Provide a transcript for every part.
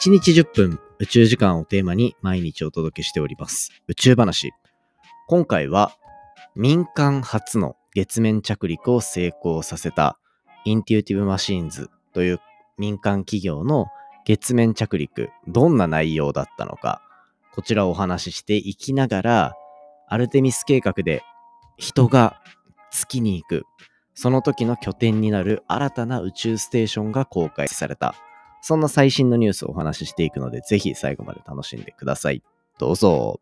1日10分宇宙時間をテーマに毎日お届けしております。宇宙話。今回は民間初の月面着陸を成功させたインテューティブマシーンズという民間企業の月面着陸、どんな内容だったのか、こちらをお話ししていきながら、アルテミス計画で人が月に行く、その時の拠点になる新たな宇宙ステーションが公開された。そんな最新のニュースをお話ししていくので、ぜひ最後まで楽しんでください。どうぞ。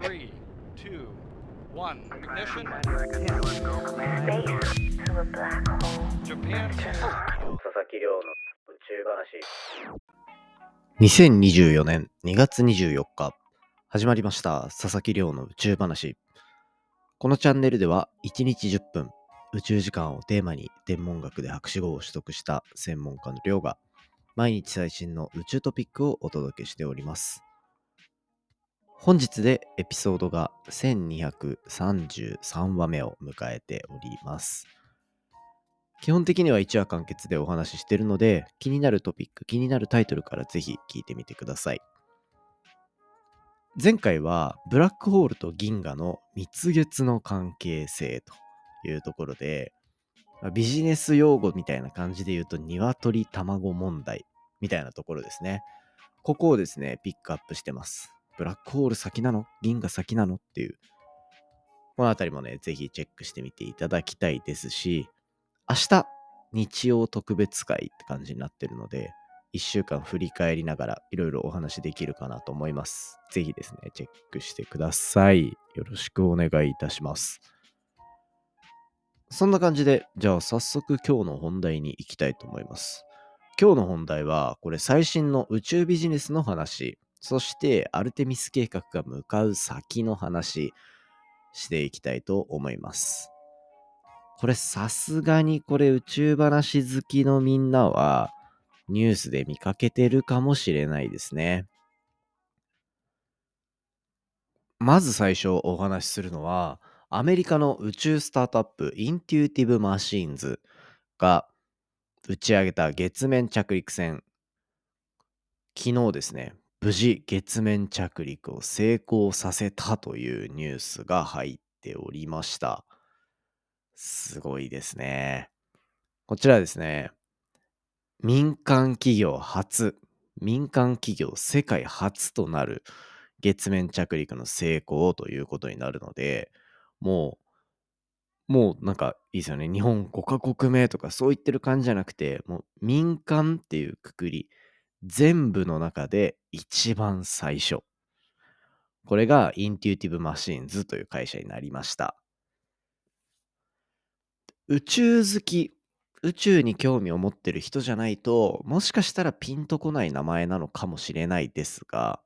Three, two, one. Ignition. Japan. 佐々木亮の宇宙話。2024年2月24日、始まりました。佐々木亮の宇宙話。このチャンネルでは、1日10分、宇宙時間をテーマに天文学で博士号を取得した専門家の亮が、毎日最新の宇宙トピックをお届けしております。本日でエピソードが1233話目を迎えております。基本的には1話完結でお話ししてるので、気になるトピック、気になるタイトルからぜひ聞いてみてください。前回はブラックホールと銀河の蜜月の関係性というところで、まあビジネス用語みたいな感じで言うと、鶏卵問題みたいなところですね。ここをですね、ピックアップしてます。ブラックホール先なの銀河先なのっていう。このあたりもね、ぜひチェックしてみていただきたいですし、明日、日曜特別会って感じになってるので、1週間振り返りながらいろいろお話できるかなと思います。ぜひですね、チェックしてください。よろしくお願いいたします。そんな感じで、じゃあ早速今日の本題に行きたいと思います。今日の本題は、これ最新の宇宙ビジネスの話、そしてアルテミス計画が向かう先の話、していきたいと思います。これさすがにこれ宇宙話好きのみんなはニュースで見かけてるかもしれないですね。まず最初お話しするのはアメリカの宇宙スタートアップインテューティブマシーンズが打ち上げた月面着陸船昨日ですね無事月面着陸を成功させたというニュースが入っておりました。すごいですね。こちらですね、民間企業初、民間企業世界初となる月面着陸の成功ということになるので、もう、もうなんかいいですよね。日本5カ国目とかそう言ってる感じじゃなくて、もう民間っていうくくり、全部の中で一番最初。これがインテューティブマシーンズという会社になりました。宇宙好き、宇宙に興味を持ってる人じゃないと、もしかしたらピンとこない名前なのかもしれないですが、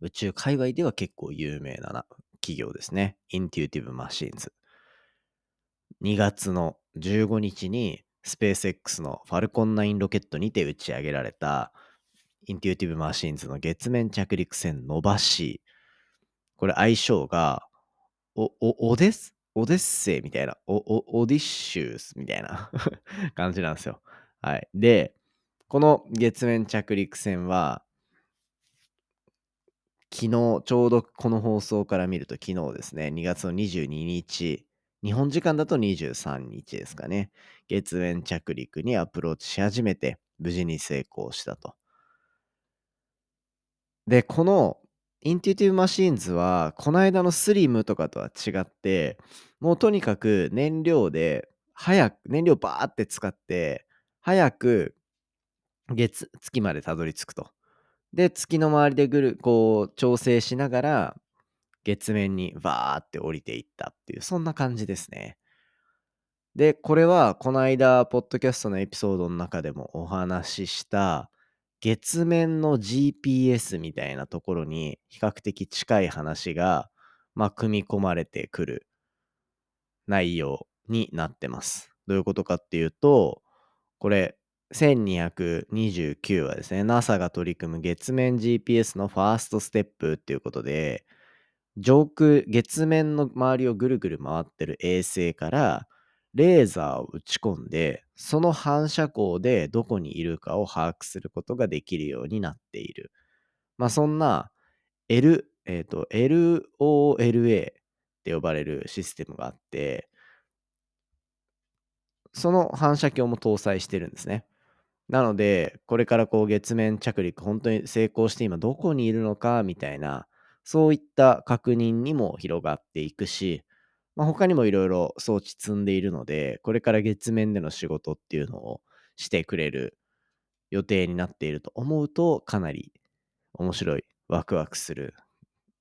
宇宙界隈では結構有名なな企業ですね。インテューティブマシーンズ。2月の15日にスペース X のファルコン9ロケットにて打ち上げられたインテューティブマシーンズの月面着陸船ノバシー。これ愛称がお、お、オデスオデッセイみたいな、お、お、オディッシュスみたいな 感じなんですよ。はい。で、この月面着陸船は、昨日、ちょうどこの放送から見ると昨日ですね、2月の22日、日本時間だと23日ですかね、月面着陸にアプローチし始めて、無事に成功したと。で、このインテューティブマシーンズは、この間のスリムとかとは違って、もうとにかく燃料で、早く、燃料バーって使って、早く月、月までたどり着くと。で、月の周りでぐる、こう、調整しながら、月面にバーって降りていったっていう、そんな感じですね。で、これは、この間、ポッドキャストのエピソードの中でもお話しした、月面の GPS みたいなところに比較的近い話が、まあ、組み込まれてくる内容になってます。どういうことかっていうと、これ、1229はですね、NASA が取り組む月面 GPS のファーストステップっていうことで、上空、月面の周りをぐるぐる回ってる衛星から、レーザーを打ち込んで、その反射光でどこにいるかを把握することができるようになっている。まあそんな L、えっ、と、LOLA って呼ばれるシステムがあって、その反射鏡も搭載してるんですね。なので、これからこう月面着陸本当に成功して今どこにいるのかみたいな、そういった確認にも広がっていくし、まあ、他にもいろいろ装置積んでいるので、これから月面での仕事っていうのをしてくれる予定になっていると思うと、かなり面白い、ワクワクする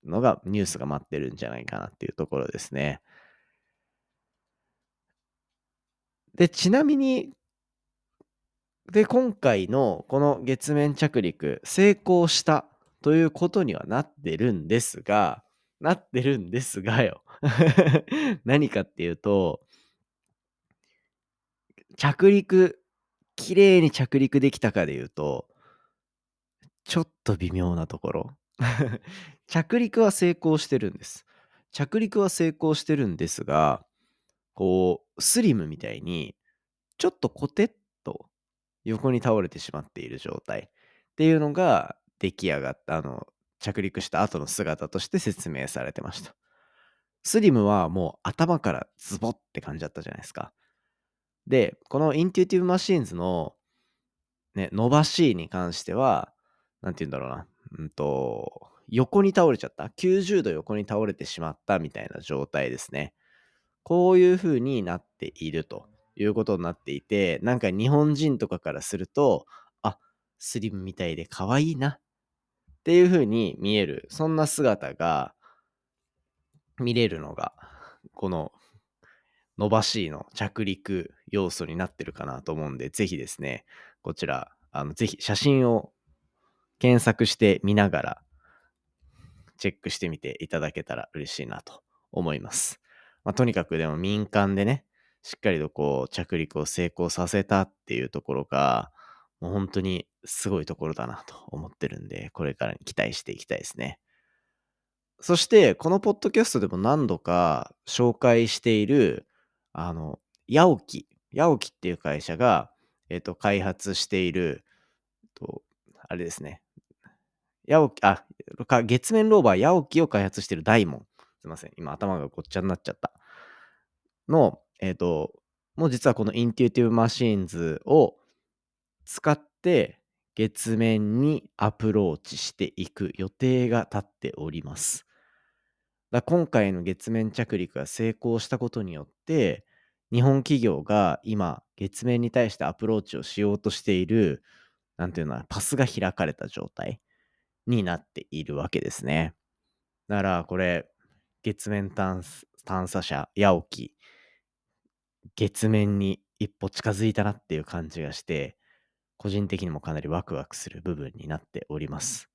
のが、ニュースが待ってるんじゃないかなっていうところですね。で、ちなみに、で、今回のこの月面着陸、成功したということにはなってるんですが、なってるんですがよ。何かっていうと、着陸、綺麗に着陸できたかで言うと、ちょっと微妙なところ。着陸は成功してるんです。着陸は成功してるんですが、こう、スリムみたいに、ちょっとコテッ横に倒れてしまっている状態っていうのが出来上がった、あの、着陸した後の姿として説明されてました。スリムはもう頭からズボって感じだったじゃないですか。で、このインテュイティブマシーンズの、ね、ノバシーに関しては、なんて言うんだろうな。うんと、横に倒れちゃった。90度横に倒れてしまったみたいな状態ですね。こういう風になっているということになっていて、なんか日本人とかからすると、あ、スリムみたいで可愛いなっていう風に見える、そんな姿が見れるのが、この伸ばしの着陸要素になってるかなと思うんで、ぜひですね、こちら、あのぜひ写真を検索してみながら、チェックしてみていただけたら嬉しいなと思います。まあ、とにかくでも民間でね、しっかりとこう着陸を成功させたっていうところが、もう本当にすごいところだなと思ってるんで、これからに期待していきたいですね。そして、このポッドキャストでも何度か紹介している、あの、ヤオキ。ヤオキっていう会社が、えっ、と、開発している、と、あれですね。ヤオキ、あ、月面ローバーヤオキを開発しているダイモン。すいません。今頭がごっちゃになっちゃった。の、えっ、と、もう実はこのインテュイティブマシーンズを使って月面にアプローチしていく予定が立っております。だ今回の月面着陸が成功したことによって、日本企業が今月面に対してアプローチをしようとしている、なんていうのは、パスが開かれた状態になっているわけですね。だからこれ、月面探探査車、ヤオキ、月面に一歩近づいたなっていう感じがして、個人的にもかなりワクワクする部分になっております。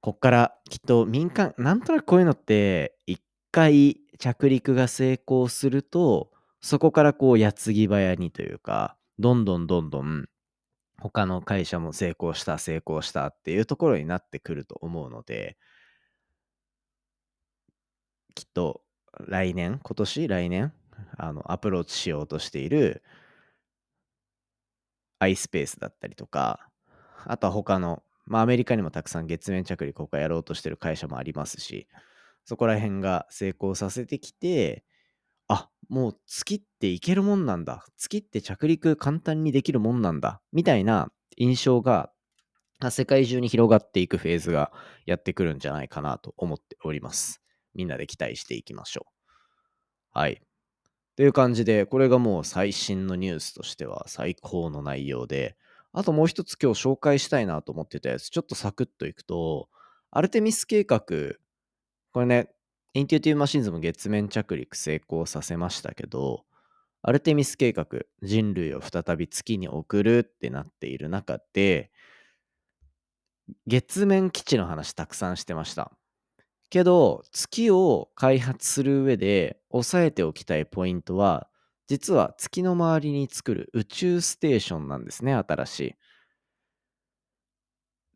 こっからきっと民間、なんとなくこういうのって、一回着陸が成功すると、そこからこう矢継ぎ早にというか、どんどんどんどん他の会社も成功した、成功したっていうところになってくると思うので、きっと来年、今年、来年、あの、アプローチしようとしている iSpace だったりとか、あとは他の、まあアメリカにもたくさん月面着陸他やろうとしてる会社もありますし、そこら辺が成功させてきて、あ、もう月っていけるもんなんだ。月って着陸簡単にできるもんなんだ。みたいな印象が世界中に広がっていくフェーズがやってくるんじゃないかなと思っております。みんなで期待していきましょう。はい。という感じで、これがもう最新のニュースとしては最高の内容で、あともう一つ今日紹介したいなと思ってたやつ、ちょっとサクッといくと、アルテミス計画、これね、インテュイティブマシンズも月面着陸成功させましたけど、アルテミス計画、人類を再び月に送るってなっている中で、月面基地の話たくさんしてました。けど、月を開発する上で押さえておきたいポイントは、実は月の周りに作る宇宙ステーションなんですね、新しい。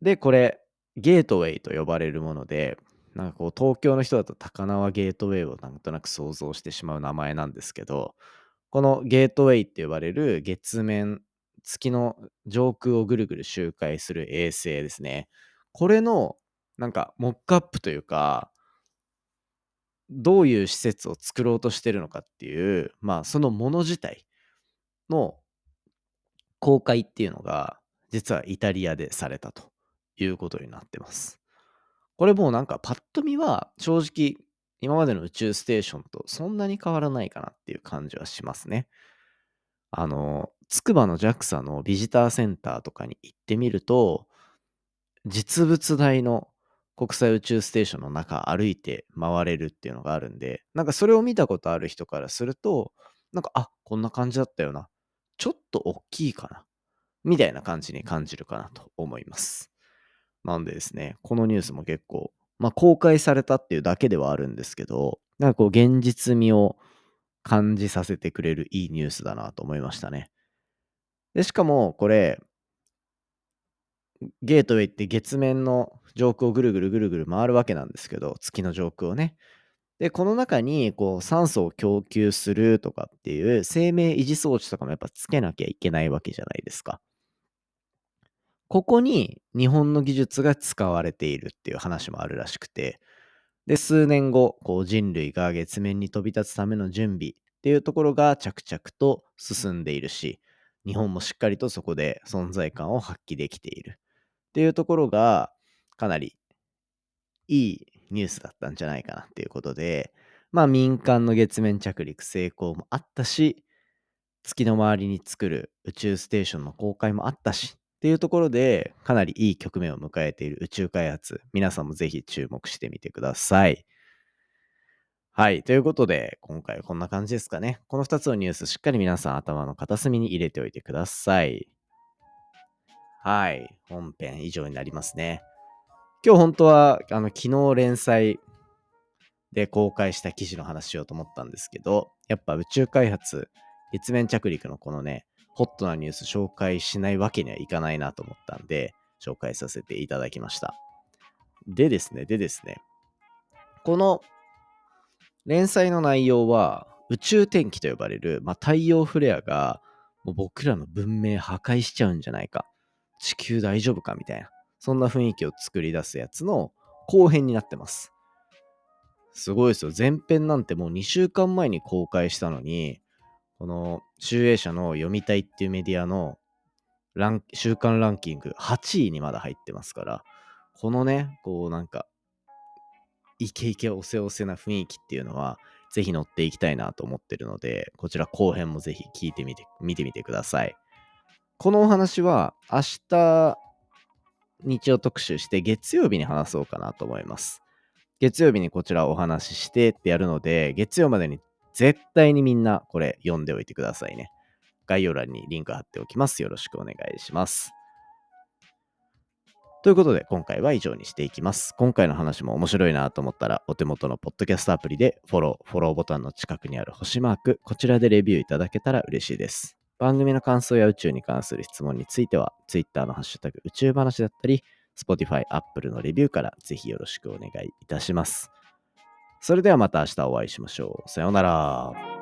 で、これ、ゲートウェイと呼ばれるもので、なんかこう東京の人だと高輪ゲートウェイをなんとなく想像してしまう名前なんですけど、このゲートウェイって呼ばれる月面、月の上空をぐるぐる周回する衛星ですね。これのなんかモックアップというか、どういう施設を作ろうとしてるのかっていう、まあそのもの自体の公開っていうのが、実はイタリアでされたということになってます。これもうなんかパッと見は正直今までの宇宙ステーションとそんなに変わらないかなっていう感じはしますね。あの、つくばの JAXA のビジターセンターとかに行ってみると、実物大の国際宇宙ステーションの中歩いて回れるっていうのがあるんで、なんかそれを見たことある人からすると、なんか、あ、こんな感じだったよな。ちょっと大きいかな。みたいな感じに感じるかなと思います。なんでですね、このニュースも結構、まあ公開されたっていうだけではあるんですけど、なんかこう現実味を感じさせてくれるいいニュースだなと思いましたね。で、しかもこれ、ゲートウェイって月面の上空をぐるぐるぐるぐる回るわけなんですけど、月の上空をね。で、この中にこう酸素を供給するとかっていう生命維持装置とかもやっぱつけなきゃいけないわけじゃないですか。ここに日本の技術が使われているっていう話もあるらしくて、で、数年後、こう人類が月面に飛び立つための準備っていうところが着々と進んでいるし、日本もしっかりとそこで存在感を発揮できているっていうところがかなりいいニュースだったんじゃないかなっていうことで、まあ民間の月面着陸成功もあったし、月の周りに作る宇宙ステーションの公開もあったし、っていうところでかなりいい局面を迎えている宇宙開発、皆さんもぜひ注目してみてください。はい。ということで、今回こんな感じですかね。この2つのニュース、しっかり皆さん頭の片隅に入れておいてください。はい。本編以上になりますね。今日本当は、あの、昨日連載で公開した記事の話しようと思ったんですけど、やっぱ宇宙開発、月面着陸のこのね、ホットなニュース紹介しないわけにはいかないなと思ったんで、紹介させていただきました。でですね、でですね、この連載の内容は、宇宙天気と呼ばれる、まあ、太陽フレアがもう僕らの文明破壊しちゃうんじゃないか。地球大丈夫か？みたいな。そんな雰囲気を作り出すやつの後編になってます。すごいですよ。前編なんてもう2週間前に公開したのに、この集英社の読みたいっていうメディアのラン週間ランキング8位にまだ入ってますから、このね、こうなんか、イケイケおせおせな雰囲気っていうのは、ぜひ乗っていきたいなと思ってるので、こちら後編もぜひ聞いてみて、見てみてください。このお話は明日、日曜特集して月曜日に話そうかなと思います。月曜日にこちらお話ししてってやるので、月曜までに絶対にみんなこれ読んでおいてくださいね。概要欄にリンク貼っておきます。よろしくお願いします。ということで、今回は以上にしていきます。今回の話も面白いなと思ったら、お手元のポッドキャストアプリでフォロー、フォローボタンの近くにある星マーク、こちらでレビューいただけたら嬉しいです。番組の感想や宇宙に関する質問については、Twitter のハッシュタグ宇宙話だったり、Spotify、Apple のレビューからぜひよろしくお願いいたします。それではまた明日お会いしましょう。さようなら。